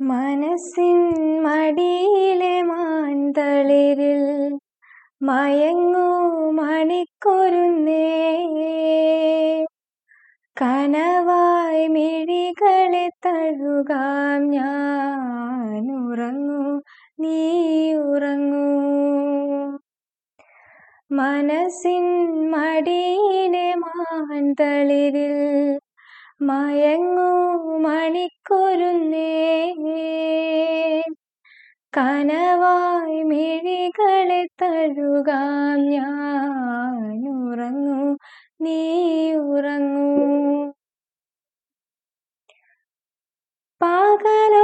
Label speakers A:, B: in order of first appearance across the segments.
A: മനസ്സിൻ മടിയിലെ മാന്തളിരിൽ മയങ്ങൂ മണിക്കൊരുന്നേ കനവായി മിഴികളെ തഴുകാം ഞാൻ ഉറങ്ങൂ നീ ഉറങ്ങൂ. മനസ്സിൻ മടിയിലെ മാന്തളിരിൽ മയങ്ങൂ മണിക്കൊരുന്നേ കനവായി മിഴികളെ തഴുകാം ഞാൻ നീ ഉറങ്ങൂ പകലൊളി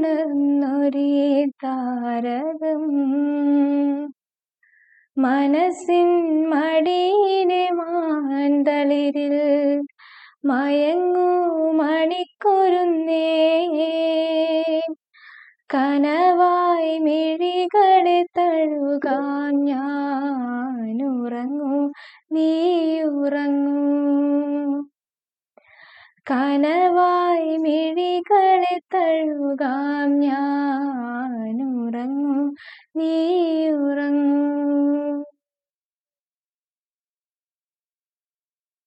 A: പുണർന്നൊരേ താരകം. മനസ്സിൻ മടിയിലെ മാന്തളിരിൽ മയങ്ങൂ മണിക്കൊരുന്നേ. കനവായി മിഴികളെ തഴുകാൻ ഞാൻ ഉറങ്ങൂ നീ ഉറങ്ങൂ കനവായി മിഴികളെ തഴുകാം ഞാൻ ഉറങ്ങൂ നീ